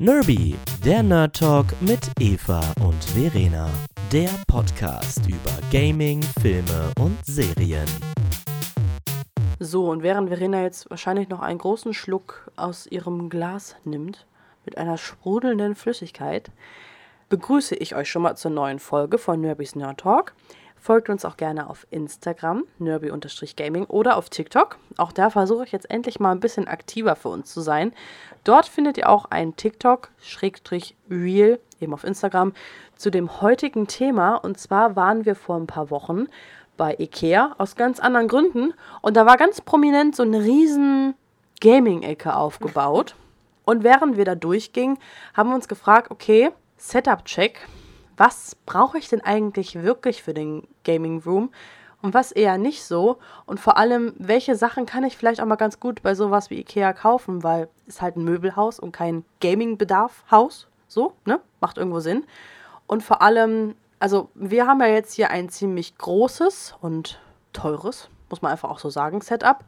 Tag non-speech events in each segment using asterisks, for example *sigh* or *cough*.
Nerby, der Nerd Talk mit Eva und Verena. Der Podcast über Gaming, Filme und Serien. So, und während Verena jetzt wahrscheinlich noch einen großen Schluck aus ihrem Glas nimmt, mit einer sprudelnden Flüssigkeit, begrüße ich euch schon mal zur neuen Folge von Nerbys Nerd Talk. Folgt uns auch gerne auf Instagram, nerby-gaming oder auf TikTok. Auch da versuche ich jetzt endlich mal ein bisschen aktiver für uns zu sein. Dort findet ihr auch ein TikTok-Real, eben auf Instagram, zu dem heutigen Thema. Und zwar waren wir vor ein paar Wochen bei Ikea aus ganz anderen Gründen. Und da war ganz prominent so eine riesen Gaming-Ecke aufgebaut. Und während wir da durchgingen, haben wir uns gefragt, okay, Setup-Check was brauche ich denn eigentlich wirklich für den Gaming Room? Und was eher nicht so? Und vor allem, welche Sachen kann ich vielleicht auch mal ganz gut bei sowas wie Ikea kaufen, weil es halt ein Möbelhaus und kein Gaming-Bedarf-Haus, so, ne, macht irgendwo Sinn. Und vor allem, also wir haben ja jetzt hier ein ziemlich großes und teures, muss man einfach auch so sagen, Setup.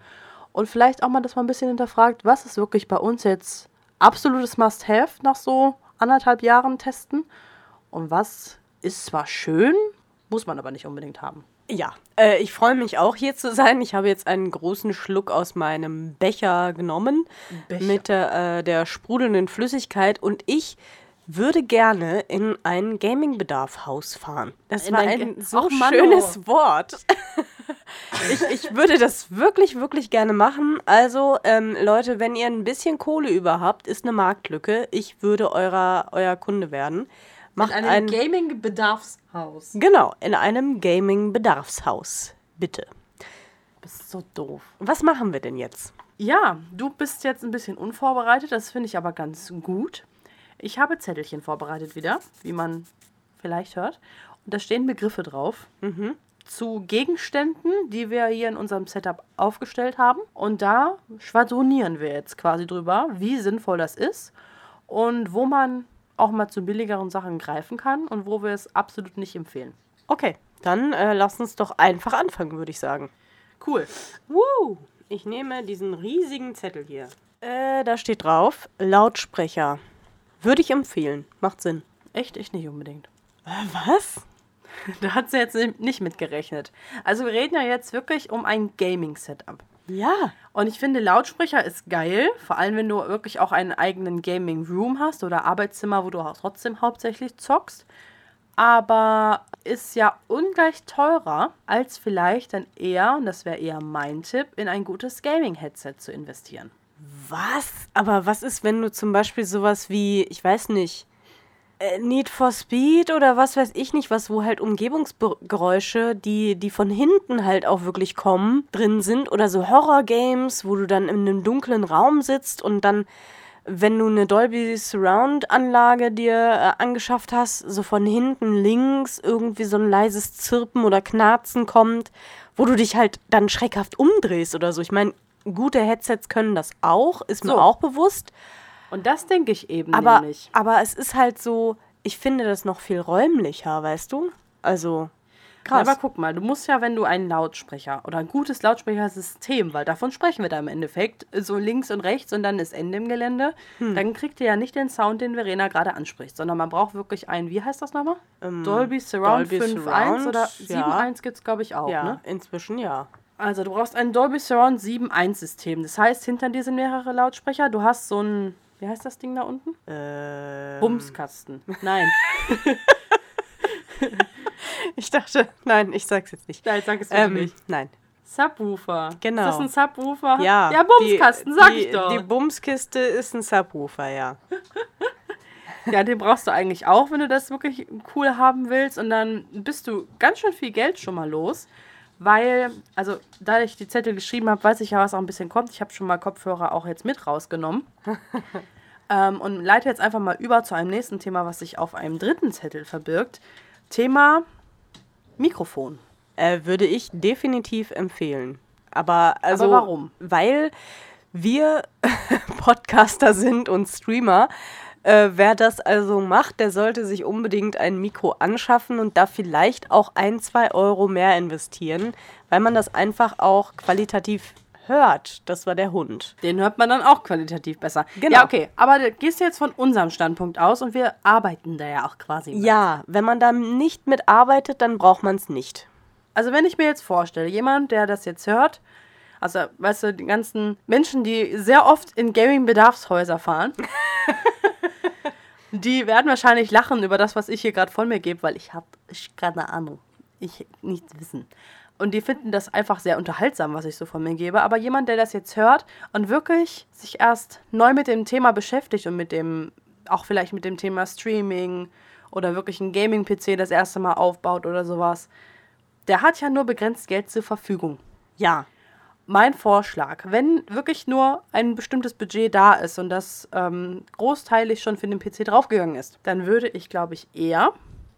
Und vielleicht auch mal, dass man ein bisschen hinterfragt, was ist wirklich bei uns jetzt absolutes Must-Have nach so anderthalb Jahren testen und was ist zwar schön, muss man aber nicht unbedingt haben. Ja, äh, ich freue mich auch hier zu sein. Ich habe jetzt einen großen Schluck aus meinem Becher genommen Becher. mit der, äh, der sprudelnden Flüssigkeit und ich würde gerne in ein Gaming-Bedarf-Haus fahren. Das in war ein, so oh, schönes Wort. *laughs* ich, ich würde das wirklich, wirklich gerne machen. Also, ähm, Leute, wenn ihr ein bisschen Kohle über habt, ist eine Marktlücke. Ich würde eurer, euer Kunde werden. Macht in einem ein, Gaming-Bedarfshaus. Genau, in einem Gaming-Bedarfshaus. Bitte. Du bist so doof. Was machen wir denn jetzt? Ja, du bist jetzt ein bisschen unvorbereitet, das finde ich aber ganz gut. Ich habe Zettelchen vorbereitet wieder, wie man vielleicht hört. Und da stehen Begriffe drauf. Mhm. Zu Gegenständen, die wir hier in unserem Setup aufgestellt haben. Und da schwadronieren wir jetzt quasi drüber, wie sinnvoll das ist und wo man auch mal zu billigeren Sachen greifen kann und wo wir es absolut nicht empfehlen. Okay, dann äh, lass uns doch einfach anfangen, würde ich sagen. Cool. Woo! Ich nehme diesen riesigen Zettel hier. Äh, da steht drauf, Lautsprecher. Würde ich empfehlen. Macht Sinn. Echt? Ich nicht unbedingt. Äh, was? *laughs* Da hat sie jetzt nicht mitgerechnet. Also wir reden ja jetzt wirklich um ein Gaming-Setup. Ja. Und ich finde, Lautsprecher ist geil, vor allem wenn du wirklich auch einen eigenen Gaming Room hast oder Arbeitszimmer, wo du auch trotzdem hauptsächlich zockst. Aber ist ja ungleich teurer, als vielleicht dann eher, und das wäre eher mein Tipp, in ein gutes Gaming-Headset zu investieren. Was? Aber was ist, wenn du zum Beispiel sowas wie, ich weiß nicht, Need for Speed oder was weiß ich nicht was, wo halt Umgebungsgeräusche, die, die von hinten halt auch wirklich kommen, drin sind. Oder so Horror-Games, wo du dann in einem dunklen Raum sitzt und dann, wenn du eine Dolby Surround-Anlage dir äh, angeschafft hast, so von hinten links irgendwie so ein leises Zirpen oder Knarzen kommt, wo du dich halt dann schreckhaft umdrehst oder so. Ich meine, gute Headsets können das auch, ist mir so. auch bewusst. Und das denke ich eben aber, nämlich. Aber es ist halt so, ich finde das noch viel räumlicher, weißt du? Also. Krass. Aber guck mal, du musst ja, wenn du einen Lautsprecher oder ein gutes Lautsprechersystem, weil davon sprechen wir da im Endeffekt, so links und rechts und dann ist Ende im Gelände, hm. dann kriegt ihr ja nicht den Sound, den Verena gerade anspricht, sondern man braucht wirklich einen, wie heißt das nochmal? Ähm, Dolby Surround 5.1 oder 7.1 ja. gibt es, glaube ich, auch. Ja, ne? inzwischen ja. Also du brauchst ein Dolby Surround 7.1 System. Das heißt, hinter dir sind mehrere Lautsprecher. Du hast so ein wie heißt das Ding da unten? Ähm. Bumskasten. Nein. *laughs* ich dachte, nein, ich sag's jetzt nicht. Nein, sag es ähm, nicht. Nein. Subwoofer. Genau. Ist das ein Subwoofer? Ja. Ja, Bumskasten, die, sag die, ich doch. Die Bumskiste ist ein Subwoofer, ja. *laughs* ja, den brauchst du eigentlich auch, wenn du das wirklich cool haben willst. Und dann bist du ganz schön viel Geld schon mal los weil, also da ich die Zettel geschrieben habe, weiß ich ja, was auch ein bisschen kommt. Ich habe schon mal Kopfhörer auch jetzt mit rausgenommen. *laughs* ähm, und leite jetzt einfach mal über zu einem nächsten Thema, was sich auf einem dritten Zettel verbirgt. Thema Mikrofon. Äh, würde ich definitiv empfehlen. Aber, also, Aber warum? Weil wir *laughs* Podcaster sind und Streamer äh, wer das also macht, der sollte sich unbedingt ein Mikro anschaffen und da vielleicht auch ein, zwei Euro mehr investieren, weil man das einfach auch qualitativ hört, das war der Hund. Den hört man dann auch qualitativ besser. Genau. Ja, okay. Aber du gehst jetzt von unserem Standpunkt aus und wir arbeiten da ja auch quasi. mit. Ja, wenn man da nicht mitarbeitet, dann braucht man es nicht. Also wenn ich mir jetzt vorstelle, jemand, der das jetzt hört, also weißt du, die ganzen Menschen, die sehr oft in Gaming-Bedarfshäuser fahren, *laughs* die werden wahrscheinlich lachen über das, was ich hier gerade von mir gebe, weil ich habe keine Ahnung. Ich nichts wissen. Und die finden das einfach sehr unterhaltsam, was ich so von mir gebe. Aber jemand, der das jetzt hört und wirklich sich erst neu mit dem Thema beschäftigt und mit dem, auch vielleicht mit dem Thema Streaming oder wirklich ein Gaming-PC das erste Mal aufbaut oder sowas, der hat ja nur begrenzt Geld zur Verfügung. Ja. Mein Vorschlag, wenn wirklich nur ein bestimmtes Budget da ist und das ähm, großteilig schon für den PC draufgegangen ist, dann würde ich, glaube ich, eher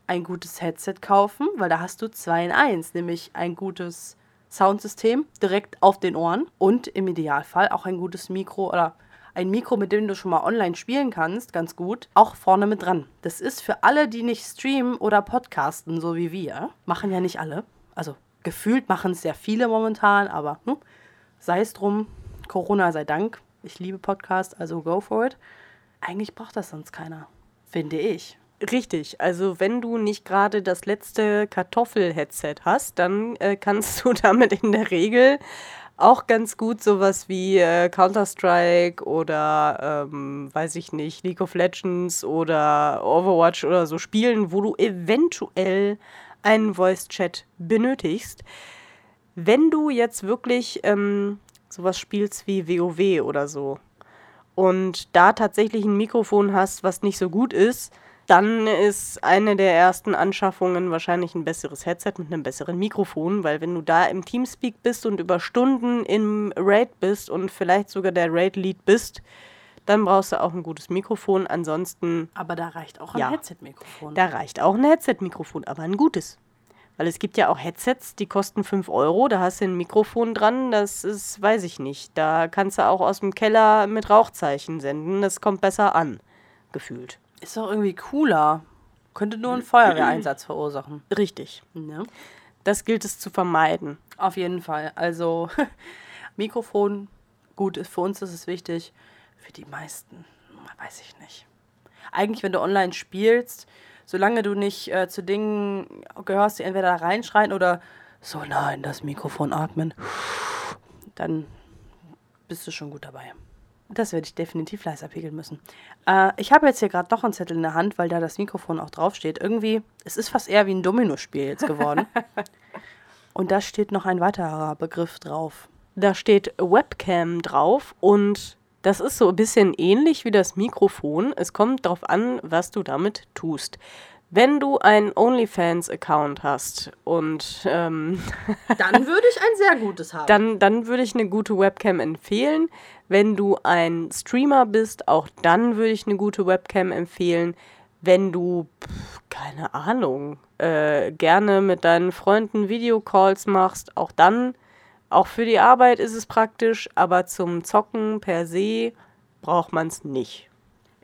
ein gutes Headset kaufen, weil da hast du zwei in eins, nämlich ein gutes Soundsystem direkt auf den Ohren und im Idealfall auch ein gutes Mikro oder ein Mikro, mit dem du schon mal online spielen kannst, ganz gut, auch vorne mit dran. Das ist für alle, die nicht streamen oder podcasten, so wie wir, machen ja nicht alle. Also gefühlt machen es sehr viele momentan, aber hm, sei es drum, Corona sei Dank. Ich liebe Podcasts, also go for it. Eigentlich braucht das sonst keiner, finde ich. Richtig, also wenn du nicht gerade das letzte Kartoffel-Headset hast, dann äh, kannst du *laughs* damit in der Regel auch ganz gut sowas wie äh, Counter-Strike oder, ähm, weiß ich nicht, League of Legends oder Overwatch oder so spielen, wo du eventuell einen Voice-Chat benötigst. Wenn du jetzt wirklich ähm, sowas spielst wie WoW oder so und da tatsächlich ein Mikrofon hast, was nicht so gut ist, dann ist eine der ersten Anschaffungen wahrscheinlich ein besseres Headset mit einem besseren Mikrofon, weil wenn du da im Teamspeak bist und über Stunden im Raid bist und vielleicht sogar der Raid-Lead bist, dann brauchst du auch ein gutes Mikrofon. Ansonsten, Aber da reicht auch ein Ja. Headset-Mikrofon. da reicht auch ein Headset-Mikrofon, aber ein gutes. Weil es gibt ja auch Headsets, die kosten 5 Euro, da hast du ein Mikrofon dran, das ist, weiß ich nicht. Da kannst du auch aus dem Keller mit Rauchzeichen senden, das kommt besser an, gefühlt. Ist doch irgendwie cooler. Könnte nur einen Feuerwehreinsatz *clears throat* verursachen. Richtig. Ne? Das gilt es zu vermeiden. Auf jeden Fall. Also *laughs* Mikrofon, gut, ist- für uns ist es wichtig. Für die meisten, weiß ich nicht. Eigentlich, wenn du online spielst, solange du nicht äh, zu Dingen gehörst, die entweder da reinschreien oder so nah in das Mikrofon atmen, dann bist du schon gut dabei. Das werde ich definitiv leiser pegeln müssen. Äh, ich habe jetzt hier gerade noch einen Zettel in der Hand, weil da das Mikrofon auch draufsteht. Irgendwie, es ist fast eher wie ein Dominospiel jetzt geworden. *laughs* Und da steht noch ein weiterer Begriff drauf. Da steht Webcam drauf und das ist so ein bisschen ähnlich wie das Mikrofon. Es kommt darauf an, was du damit tust. Wenn du einen OnlyFans-Account hast und ähm, *laughs* Dann würde ich ein sehr gutes haben. dann, dann würde ich eine gute Webcam empfehlen. Wenn du ein Streamer bist, auch dann würde ich eine gute Webcam empfehlen. Wenn du, pf, keine Ahnung, äh, gerne mit deinen Freunden Videocalls machst, auch dann, auch für die Arbeit ist es praktisch, aber zum Zocken per se braucht man es nicht.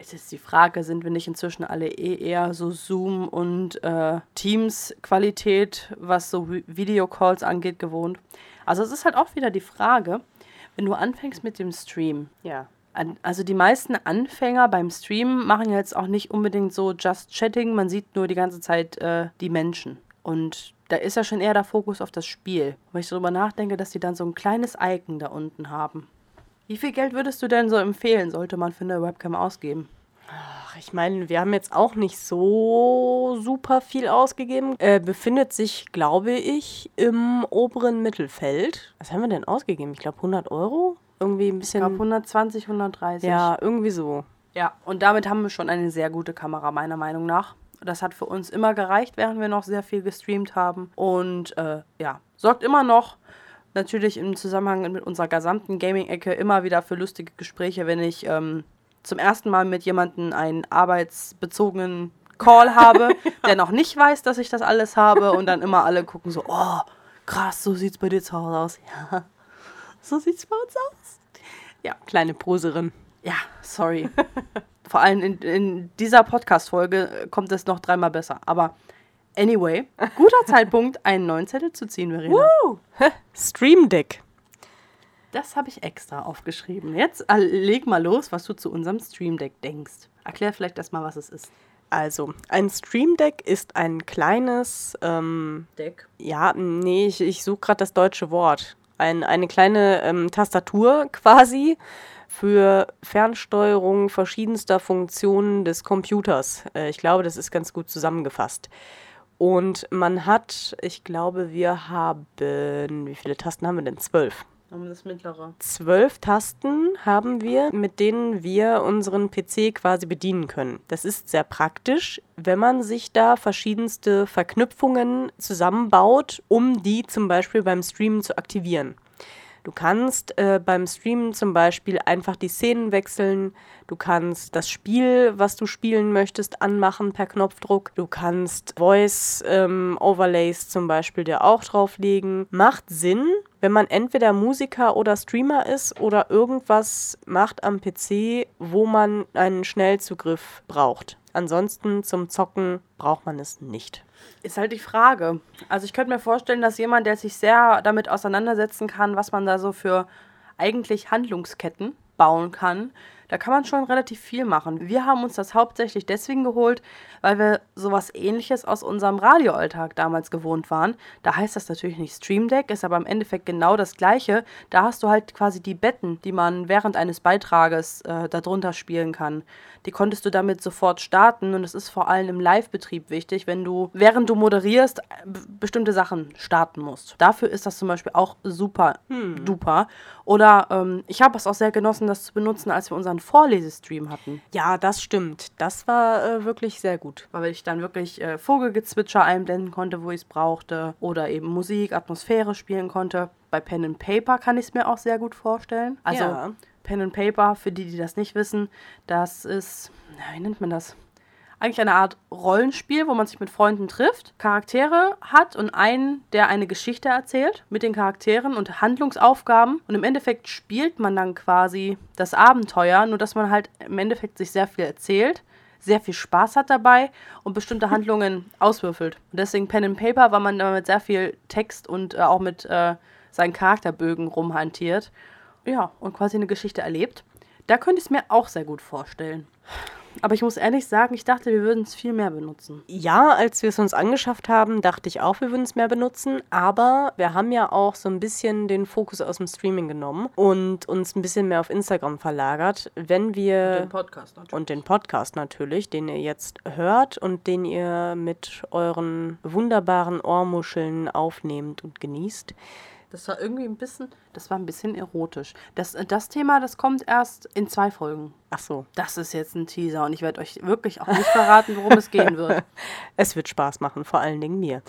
Es ist die Frage, sind wir nicht inzwischen alle eh eher so Zoom und äh, Teams-Qualität, was so Vi- Videocalls angeht, gewohnt? Also es ist halt auch wieder die Frage, wenn du anfängst mit dem Stream. Ja. Also die meisten Anfänger beim Streamen machen jetzt auch nicht unbedingt so just chatting, man sieht nur die ganze Zeit äh, die Menschen. Und da ist ja schon eher der Fokus auf das Spiel. Wenn ich darüber nachdenke, dass die dann so ein kleines Icon da unten haben. Wie viel Geld würdest du denn so empfehlen, sollte man für eine Webcam ausgeben? Ach, ich meine, wir haben jetzt auch nicht so super viel ausgegeben. Äh, befindet sich, glaube ich, im oberen Mittelfeld. Was haben wir denn ausgegeben? Ich glaube 100 Euro? Irgendwie ein Ich glaube bisschen. 120, 130. Ja, irgendwie so. Ja, und damit haben wir schon eine sehr gute Kamera, meiner Meinung nach. Das hat für uns immer gereicht, während wir noch sehr viel gestreamt haben. Und äh, ja, sorgt immer noch natürlich im Zusammenhang mit unserer gesamten Gaming-Ecke immer wieder für lustige Gespräche, wenn ich ähm, zum ersten Mal mit jemandem einen arbeitsbezogenen Call habe, *laughs* der noch nicht weiß, dass ich das alles habe. Und dann immer alle gucken so, oh, krass, so sieht's bei dir zu Hause aus. Ja, so sieht's bei uns aus. Ja, Kleine Poserin. ja, sorry. *laughs* Vor allem in, in dieser Podcast-Folge kommt es noch dreimal besser. Aber anyway, guter *laughs* Zeitpunkt, einen neuen Zettel zu ziehen, Verena. Stream Deck. Das habe ich extra aufgeschrieben. Jetzt äh, leg mal los, was du zu unserem Stream Deck denkst. Erklär vielleicht erstmal, was es ist. Also, ein Stream Deck ist ein kleines, ähm, Deck. ja, nee, ich, ich suche gerade das deutsche Wort. Ein, eine kleine ähm, Tastatur quasi für Fernsteuerung verschiedenster Funktionen des Computers. Äh, ich glaube, das ist ganz gut zusammengefasst. Und man hat, ich glaube, wir haben, wie viele Tasten haben wir denn? Zwölf. Das mittlere. Zwölf Tasten haben wir, mit denen wir unseren PC quasi bedienen können. Das ist sehr praktisch, wenn man sich da verschiedenste Verknüpfungen zusammenbaut, um die zum Beispiel beim Streamen zu aktivieren. Du kannst äh, beim Streamen zum Beispiel einfach die Szenen wechseln. Du kannst das Spiel, was du spielen möchtest, anmachen per Knopfdruck. Du kannst Voice-Overlays ähm, zum Beispiel dir auch drauflegen. Macht Sinn, wenn man entweder Musiker oder Streamer ist oder irgendwas macht am PC, wo man einen Schnellzugriff braucht. Ansonsten zum Zocken braucht man es nicht. Ist halt die Frage. Also ich könnte mir vorstellen, dass jemand, der sich sehr damit auseinandersetzen kann, was man da so für eigentlich Handlungsketten bauen kann, da kann man schon relativ viel machen. Wir haben uns das hauptsächlich deswegen geholt, weil wir sowas ähnliches aus unserem Radioalltag damals gewohnt waren. Da heißt das natürlich nicht Stream Deck, ist aber im Endeffekt genau das gleiche. Da hast du halt quasi die Betten, die man während eines Beitrages äh, darunter spielen kann. Die konntest du damit sofort starten und es ist vor allem im Live-Betrieb wichtig, wenn du, während du moderierst, bestimmte Sachen starten musst. Dafür ist das zum Beispiel auch super hm. duper. Oder ähm, ich habe es auch sehr genossen, das zu benutzen, als wir unseren Vorlesestream hatten. Ja, das stimmt. Das war äh, wirklich sehr gut. Weil ich dann wirklich äh, Vogelgezwitscher einblenden konnte, wo ich es brauchte. Oder eben Musik, Atmosphäre spielen konnte. Bei Pen and Paper kann ich es mir auch sehr gut vorstellen. Also ja. Pen and Paper, für die, die das nicht wissen, das ist, wie nennt man das? Eigentlich eine Art Rollenspiel, wo man sich mit Freunden trifft, Charaktere hat und einen, der eine Geschichte erzählt mit den Charakteren und Handlungsaufgaben. Und im Endeffekt spielt man dann quasi das Abenteuer, nur dass man halt im Endeffekt sich sehr viel erzählt, sehr viel Spaß hat dabei und bestimmte *laughs* Handlungen auswürfelt. Und deswegen Pen and Paper, weil man damit sehr viel Text und äh, auch mit äh, seinen Charakterbögen rumhantiert. Ja, und quasi eine Geschichte erlebt. Da könnte ich es mir auch sehr gut vorstellen. Aber ich muss ehrlich sagen, ich dachte, wir würden es viel mehr benutzen. Ja, als wir es uns angeschafft haben, dachte ich auch, wir würden es mehr benutzen. Aber wir haben ja auch so ein bisschen den Fokus aus dem Streaming genommen und uns ein bisschen mehr auf Instagram verlagert. Wenn wir. Und den Podcast natürlich. Und den Podcast natürlich, den ihr jetzt hört und den ihr mit euren wunderbaren Ohrmuscheln aufnehmt und genießt. Das war irgendwie ein bisschen, das war ein bisschen erotisch. Das, das Thema, das kommt erst in zwei Folgen. Ach so. Das ist jetzt ein Teaser und ich werde euch wirklich auch nicht verraten, worum es gehen wird. *laughs* Es wird Spaß machen, vor allen Dingen mir.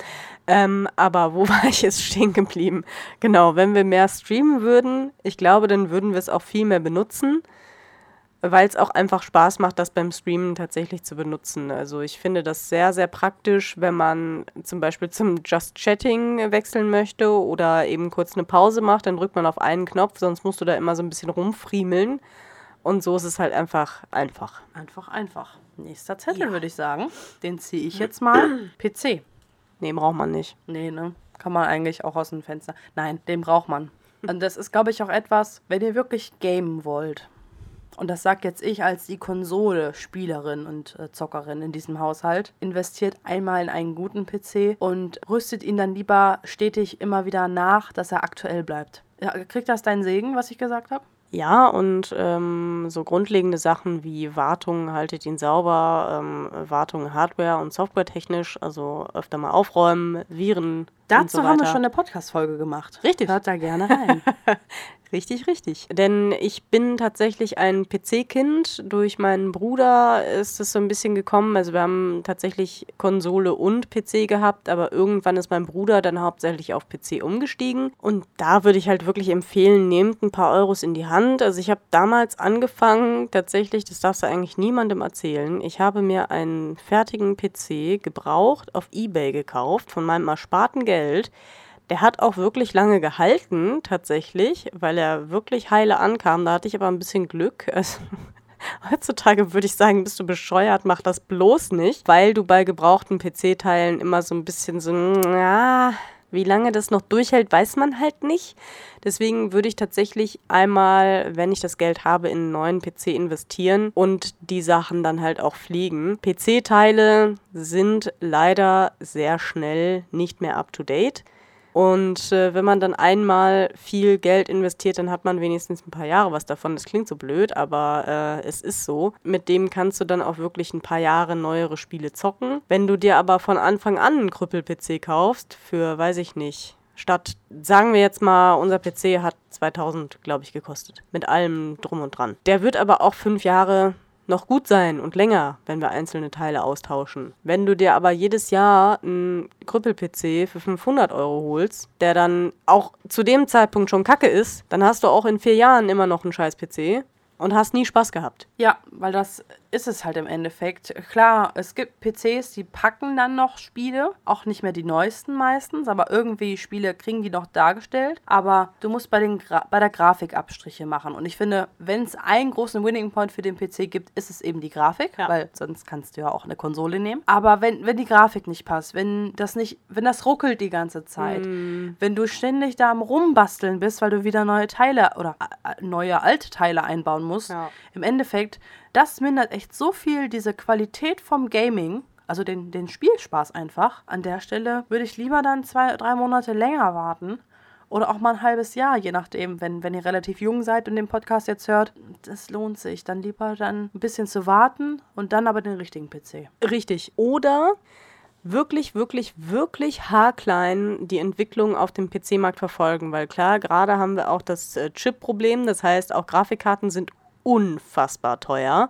Ähm, aber wo *laughs* war ich jetzt stehen geblieben? Genau, wenn wir mehr streamen würden, ich glaube, dann würden wir es auch viel mehr benutzen weil es auch einfach Spaß macht, das beim Streamen tatsächlich zu benutzen. Also ich finde das sehr, sehr praktisch, wenn man zum Beispiel zum Just Chatting wechseln möchte oder eben kurz eine Pause macht, dann drückt man auf einen Knopf, sonst musst du da immer so ein bisschen rumfriemeln. Und so ist es halt einfach einfach. Einfach einfach. Nächster Zettel ja. würde ich sagen. Den ziehe ich jetzt mal. *clears throat* PC. Nee, braucht man nicht. Nee, ne? Kann man eigentlich auch aus dem Fenster. Nein, den braucht man. *laughs* Und das ist, glaube ich, auch etwas, wenn ihr wirklich gamen wollt und das sagt jetzt ich als die Konsole-Spielerin und äh, Zockerin in diesem Haushalt, investiert einmal in einen guten PC und rüstet ihn dann lieber stetig immer wieder nach, dass er aktuell bleibt. Ja, kriegt das deinen Segen, was ich gesagt habe? Ja, und ähm, so grundlegende Sachen wie Wartung, haltet ihn sauber, ähm, Wartung Hardware- und Software-technisch, also öfter mal aufräumen, Viren. Dazu so haben wir schon eine Podcast-Folge gemacht. Richtig. Hört da gerne rein. *laughs* Richtig, richtig. Denn ich bin tatsächlich ein PC-Kind. Durch meinen Bruder ist es so ein bisschen gekommen. Also wir haben tatsächlich Konsole und PC gehabt, aber irgendwann ist mein Bruder dann hauptsächlich auf PC umgestiegen. Und da würde ich halt wirklich empfehlen, nehmt ein paar Euros in die Hand. Also ich habe damals angefangen, tatsächlich, das darfst du eigentlich niemandem erzählen. Ich habe mir einen fertigen PC gebraucht auf Ebay gekauft von meinem ersparten Geld der hat auch wirklich lange gehalten, tatsächlich, weil er wirklich heile ankam. Da hatte ich aber ein bisschen Glück. *laughs* Also, heutzutage würde ich sagen, bist du bescheuert, mach das bloß nicht, weil du bei gebrauchten PC-Teilen immer so ein bisschen so, ja, Wie lange das noch durchhält, weiß man halt nicht. Deswegen würde ich tatsächlich einmal, wenn ich das Geld habe, in einen neuen PC investieren und die Sachen dann halt auch fliegen. PC-Teile sind leider sehr schnell nicht mehr up-to-date. Und äh, wenn man dann einmal viel Geld investiert, dann hat man wenigstens ein paar Jahre was davon. Das klingt so blöd, aber äh, es ist so. Mit dem kannst du dann auch wirklich ein paar Jahre neuere Spiele zocken. Wenn du dir aber von Anfang an einen Krüppel-PC kaufst, für, weiß ich nicht, statt, sagen wir jetzt mal, unser PC hat 2000, glaube ich, gekostet. Mit allem drum und dran. Der wird aber auch fünf Jahre noch gut sein und länger, wenn wir einzelne Teile austauschen. Wenn du dir aber jedes Jahr einen Krüppel-PC für 500 Euro holst, der dann auch zu dem Zeitpunkt schon kacke ist, dann hast du auch in vier Jahren immer noch einen scheiß PC und hast nie Spaß gehabt. Ja, weil das ist es halt im Endeffekt. Klar, es gibt PCs, die packen dann noch Spiele, auch nicht mehr die neuesten meistens, aber irgendwie Spiele kriegen die noch dargestellt. Aber du musst bei, den Gra bei der Grafik Abstriche machen. Und ich finde, wenn es einen großen Winning Point für den PC gibt, ist es eben die Grafik, ja. weil sonst kannst du ja auch eine Konsole nehmen. Aber wenn, wenn die Grafik nicht passt, wenn das nicht, wenn das ruckelt die ganze Zeit, mm. wenn du ständig da am Rumbasteln bist, weil du wieder neue Teile oder äh, neue alte Teile einbauen musst, ja. im Endeffekt das mindert echt so viel diese Qualität vom Gaming, also den, den Spielspaß einfach. An der Stelle würde ich lieber dann zwei, drei Monate länger warten. Oder auch mal ein halbes Jahr, je nachdem, wenn, wenn ihr relativ jung seid und den Podcast jetzt hört. Das lohnt sich. Dann lieber dann ein bisschen zu warten und dann aber den richtigen PC. Richtig. Oder wirklich, wirklich, wirklich haarklein die Entwicklung auf dem PC-Markt verfolgen, weil klar, gerade haben wir auch das äh, Chip-Problem, das heißt, auch Grafikkarten sind unfassbar teuer.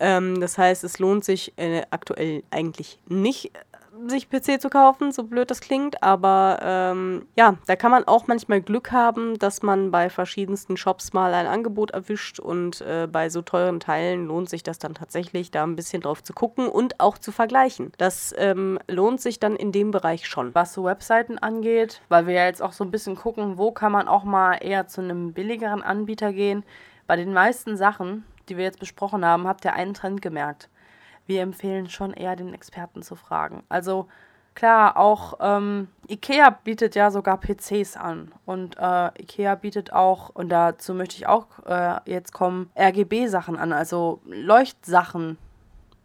Ähm, das heißt, es lohnt sich äh, aktuell eigentlich nicht, sich PC zu kaufen, so blöd das klingt. Aber ähm, ja, da kann man auch manchmal Glück haben, dass man bei verschiedensten Shops mal ein Angebot erwischt. Und äh, bei so teuren Teilen lohnt sich das dann tatsächlich, da ein bisschen drauf zu gucken und auch zu vergleichen. Das ähm, lohnt sich dann in dem Bereich schon. Was so Webseiten angeht, weil wir ja jetzt auch so ein bisschen gucken, wo kann man auch mal eher zu einem billigeren Anbieter gehen bei den meisten Sachen, die wir jetzt besprochen haben, habt ihr einen Trend gemerkt. Wir empfehlen schon eher den Experten zu fragen. Also klar, auch ähm, IKEA bietet ja sogar PCs an. Und äh, IKEA bietet auch, und dazu möchte ich auch äh, jetzt kommen, RGB-Sachen an, also Leuchtsachen.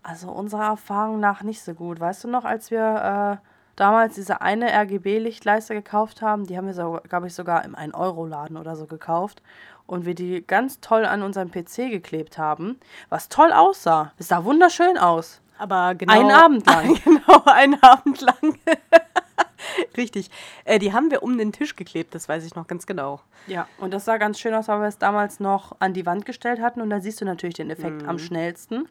Also unserer Erfahrung nach nicht so gut. Weißt du noch, als wir äh, damals diese eine RGB-Lichtleiste gekauft haben, die haben wir, so, glaube ich, sogar im 1-Euro-Laden oder so gekauft und wir die ganz toll an unseren PC geklebt haben, was toll aussah. Es sah wunderschön aus. Aber genau. Einen Abend lang. *laughs* genau, einen Abend lang. *laughs* Richtig. Äh, die haben wir um den Tisch geklebt, das weiß ich noch ganz genau. Ja, und das sah ganz schön aus, weil wir es damals noch an die Wand gestellt hatten. Und da siehst du natürlich den Effekt mhm. am schnellsten.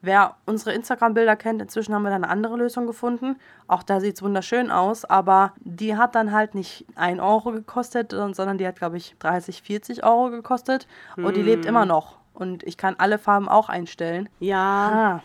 Wer unsere Instagram-Bilder kennt, inzwischen haben wir da eine andere Lösung gefunden. Auch da sieht es wunderschön aus, aber die hat dann halt nicht 1 Euro gekostet, sondern die hat, glaube ich, 30, 40 Euro gekostet. Hm. Und die lebt immer hm. noch. Und ich kann alle Farben auch einstellen. Ja. Ah.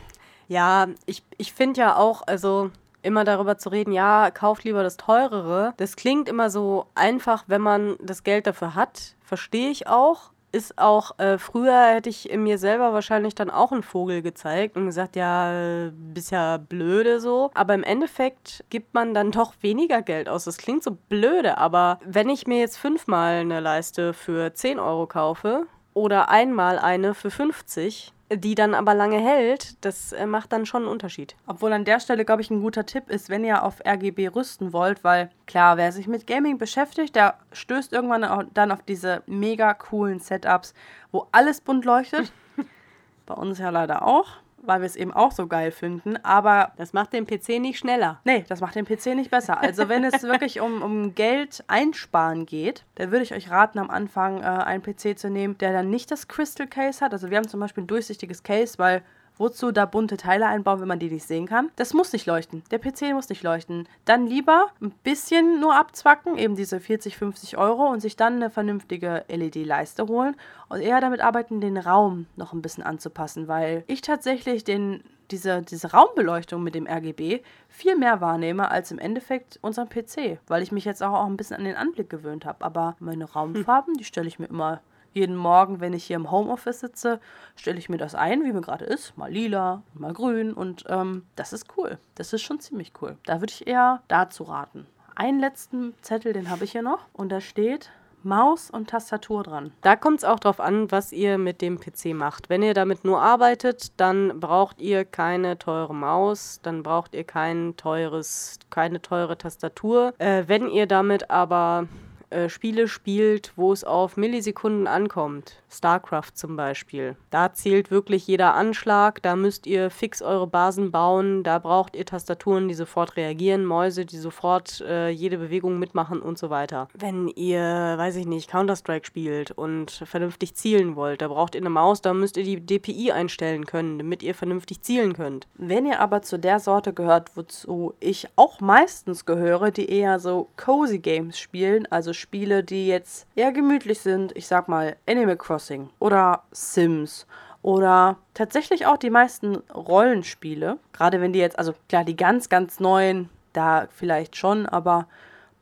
Ja, ich, ich finde ja auch, also immer darüber zu reden, ja, kauft lieber das teurere. Das klingt immer so einfach, wenn man das Geld dafür hat. Verstehe ich auch ist auch, äh, früher hätte ich mir selber wahrscheinlich dann auch einen Vogel gezeigt und gesagt, ja, bist ja blöde so. Aber im Endeffekt gibt man dann doch weniger Geld aus. Das klingt so blöde, aber wenn ich mir jetzt fünfmal eine Leiste für 10 Euro kaufe oder einmal eine für 50, die dann aber lange hält, das äh, macht dann schon einen Unterschied. Obwohl an der Stelle, glaube ich, ein guter Tipp ist, wenn ihr auf RGB rüsten wollt, weil klar, wer sich mit Gaming beschäftigt, der stößt irgendwann dann auf diese mega coolen Setups, wo alles bunt leuchtet. *laughs* Bei uns ja leider auch weil wir es eben auch so geil finden. Aber das macht den PC nicht schneller. Nee, das macht den PC nicht besser. Also wenn es *laughs* wirklich um, um Geld einsparen geht, dann würde ich euch raten, am Anfang äh, einen PC zu nehmen, der dann nicht das Crystal Case hat. Also wir haben zum Beispiel ein durchsichtiges Case, weil Wozu da bunte Teile einbauen, wenn man die nicht sehen kann? Das muss nicht leuchten. Der PC muss nicht leuchten. Dann lieber ein bisschen nur abzwacken, eben diese 40, 50 Euro und sich dann eine vernünftige LED-Leiste holen und eher damit arbeiten, den Raum noch ein bisschen anzupassen, weil ich tatsächlich den, diese, diese Raumbeleuchtung mit dem RGB viel mehr wahrnehme als im Endeffekt unseren PC, weil ich mich jetzt auch, ein bisschen an den Anblick gewöhnt habe. Aber meine Raumfarben, hm. die stelle ich mir immer jeden Morgen, wenn ich hier im Homeoffice sitze, stelle ich mir das ein, wie mir gerade ist. Mal lila, mal grün und ähm, das ist cool. Das ist schon ziemlich cool. Da würde ich eher dazu raten. einen letzten Zettel, den habe ich hier noch. Und da steht Maus und Tastatur dran. Da kommt es auch drauf an, was ihr mit dem PC macht. Wenn ihr damit nur arbeitet, dann braucht ihr keine teure Maus, dann braucht ihr kein teures, keine teure Tastatur. Äh, wenn ihr damit aber äh, Spiele spielt, wo es auf Millisekunden ankommt, StarCraft zum Beispiel, da zählt wirklich jeder Anschlag, da müsst ihr fix eure Basen bauen, da braucht ihr Tastaturen, die sofort reagieren, Mäuse, die sofort äh, jede Bewegung mitmachen und so weiter. Wenn ihr, weiß ich nicht, Counter-Strike spielt und vernünftig zielen wollt, da braucht ihr eine Maus, da müsst ihr die DPI einstellen können, damit ihr vernünftig zielen könnt. Wenn ihr aber zu der Sorte gehört, wozu ich auch meistens gehöre, die eher so cozy Games spielen, also Spiele, die jetzt eher gemütlich sind. Ich sag mal Animal Crossing oder Sims oder tatsächlich auch die meisten Rollenspiele. Gerade wenn die jetzt, also klar, die ganz, ganz neuen, da vielleicht schon, aber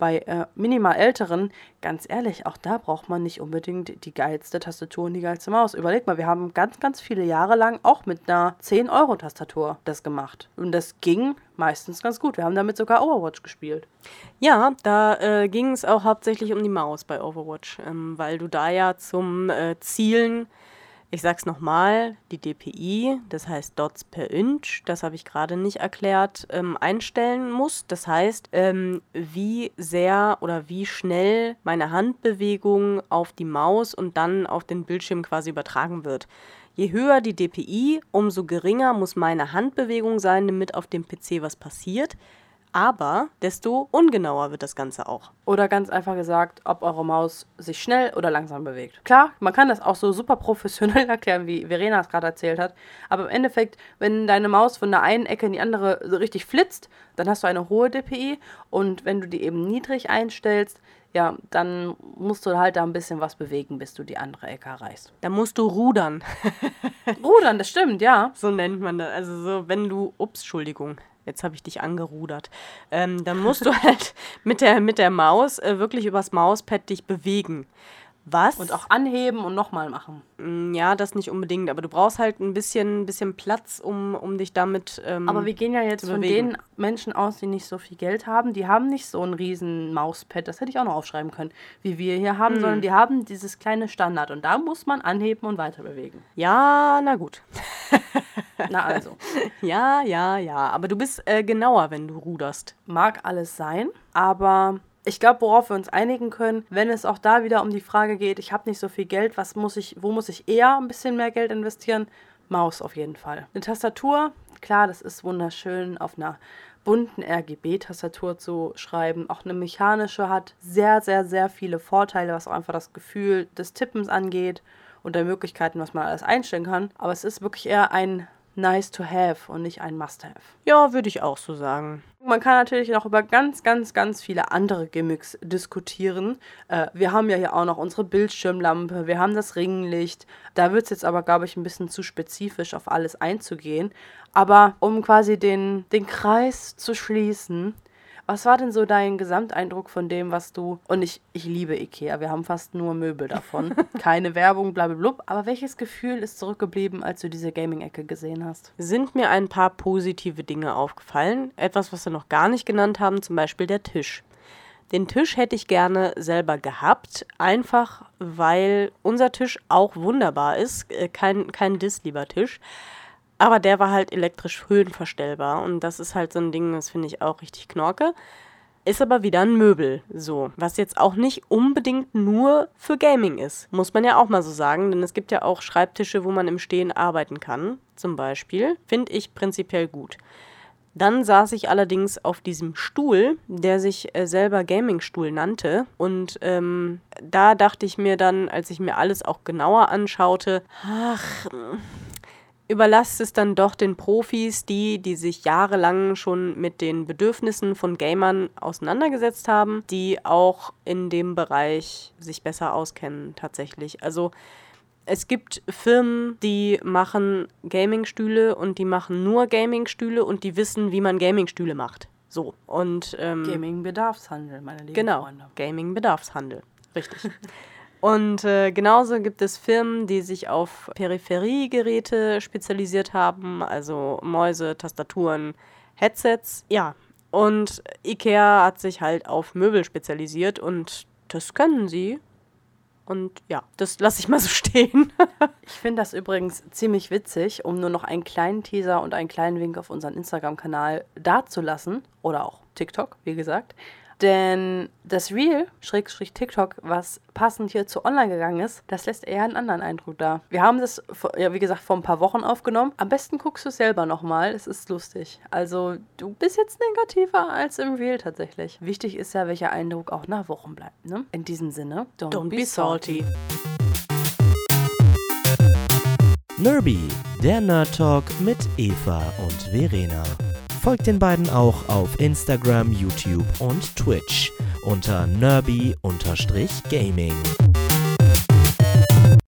bei äh, minimal älteren, ganz ehrlich, auch da braucht man nicht unbedingt die geilste Tastatur und die geilste Maus. Überleg mal, wir haben ganz, ganz viele Jahre lang auch mit einer 10-Euro-Tastatur das gemacht. Und das ging meistens ganz gut. Wir haben damit sogar Overwatch gespielt. Ja, da äh, ging es auch hauptsächlich um die Maus bei Overwatch, ähm, weil du da ja zum äh, Zielen ich sag's nochmal, die DPI, das heißt Dots per Inch, das habe ich gerade nicht erklärt, ähm, einstellen muss. Das heißt, ähm, wie sehr oder wie schnell meine Handbewegung auf die Maus und dann auf den Bildschirm quasi übertragen wird. Je höher die DPI, umso geringer muss meine Handbewegung sein, damit auf dem PC was passiert aber desto ungenauer wird das Ganze auch. Oder ganz einfach gesagt, ob eure Maus sich schnell oder langsam bewegt. Klar, man kann das auch so super professionell *laughs* erklären, wie Verena es gerade erzählt hat. Aber im Endeffekt, wenn deine Maus von der einen Ecke in die andere so richtig flitzt, dann hast du eine hohe DPI. Und wenn du die eben niedrig einstellst, ja, dann musst du halt da ein bisschen was bewegen, bis du die andere Ecke erreichst. Da musst du rudern. *laughs* rudern, das stimmt, ja. So nennt man das. Also so, wenn du, ups, Entschuldigung, jetzt habe ich dich angerudert, ähm, dann musst du *laughs* halt mit der, mit der Maus äh, wirklich übers Mauspad dich bewegen. Was? Und auch anheben und nochmal machen. Mm, ja, das nicht unbedingt, aber du brauchst halt ein bisschen, bisschen Platz, um, um dich damit. Ähm, aber wir gehen ja jetzt von den Menschen aus, die nicht so viel Geld haben. Die haben nicht so ein riesen Mauspad, das hätte ich auch noch aufschreiben können, wie wir hier haben, hm. sondern die haben dieses kleine Standard und da muss man anheben und weiter bewegen. Ja, na gut. *laughs* na also. *laughs* ja, ja, ja. Aber du bist äh, genauer, wenn du ruderst. Mag alles sein, aber ich glaube, worauf wir uns einigen können, wenn es auch da wieder um die Frage geht, ich habe nicht so viel Geld, was muss ich, wo muss ich eher ein bisschen mehr Geld investieren? Maus auf jeden Fall. Eine Tastatur, klar, das ist wunderschön auf einer bunten RGB-Tastatur zu schreiben. Auch eine mechanische hat sehr, sehr, sehr viele Vorteile, was auch einfach das Gefühl des Tippens angeht und der Möglichkeiten, was man alles einstellen kann. Aber es ist wirklich eher ein nice to have und nicht ein must have. Ja, würde ich auch so sagen. Man kann natürlich noch über ganz, ganz, ganz viele andere Gimmicks diskutieren. Äh, wir haben ja hier auch noch unsere Bildschirmlampe, wir haben das Ringlicht. Da wird es jetzt aber, glaube ich, ein bisschen zu spezifisch auf alles einzugehen. Aber um quasi den, den Kreis zu schließen, was war denn so dein Gesamteindruck von dem, was du. Und ich, ich liebe Ikea, wir haben fast nur Möbel davon. *laughs* Keine Werbung, blablabla. Aber welches Gefühl ist zurückgeblieben, als du diese Gaming-Ecke gesehen hast? Sind mir ein paar positive Dinge aufgefallen. Etwas, was wir noch gar nicht genannt haben, zum Beispiel der Tisch. Den Tisch hätte ich gerne selber gehabt, einfach weil unser Tisch auch wunderbar ist. Äh, kein, kein Diss, lieber Tisch. Aber der war halt elektrisch höhenverstellbar und das ist halt so ein Ding, das finde ich auch richtig knorke. Ist aber wieder ein Möbel, so. Was jetzt auch nicht unbedingt nur für Gaming ist. Muss man ja auch mal so sagen, denn es gibt ja auch Schreibtische, wo man im Stehen arbeiten kann, zum Beispiel. Finde ich prinzipiell gut. Dann saß ich allerdings auf diesem Stuhl, der sich äh, selber Gaming-Stuhl nannte. Und ähm, da dachte ich mir dann, als ich mir alles auch genauer anschaute, ach, überlasst es dann doch den Profis, die, die sich jahrelang schon mit den Bedürfnissen von Gamern auseinandergesetzt haben, die auch in dem Bereich sich besser auskennen tatsächlich. Also es gibt Firmen, die machen Gamingstühle und die machen nur Gamingstühle und die wissen, wie man Gamingstühle macht. So und ähm, Gaming-Bedarfshandel, meine lieben genau, Freunde. Genau, Gaming-Bedarfshandel, richtig. *laughs* Und äh, genauso gibt es Firmen, die sich auf Peripheriegeräte spezialisiert haben, also Mäuse, Tastaturen, Headsets. Ja, Und Ikea hat sich halt auf Möbel spezialisiert und das können sie. Und ja, das lasse ich mal so *laughs* stehen. Ich finde das übrigens ziemlich witzig, um nur noch einen kleinen Teaser und einen kleinen Wink auf unseren Instagram-Kanal dazulassen. Oder auch TikTok, wie gesagt. Denn das Reel, Schrägstrich TikTok, was passend hierzu online gegangen ist, das lässt eher einen anderen Eindruck da. Wir haben das, vor- ja, wie gesagt, vor ein paar Wochen aufgenommen. Am besten guckst du es selber nochmal. Es ist lustig. Also, du bist jetzt negativer als im Reel tatsächlich. Wichtig ist ja, welcher Eindruck auch nach Wochen bleibt. Ne? In diesem Sinne, don't, Don't be salty. Nerby, der Nerd Talk mit Eva und Verena. Folgt den beiden auch auf Instagram, YouTube und Twitch unter nerby-gaming.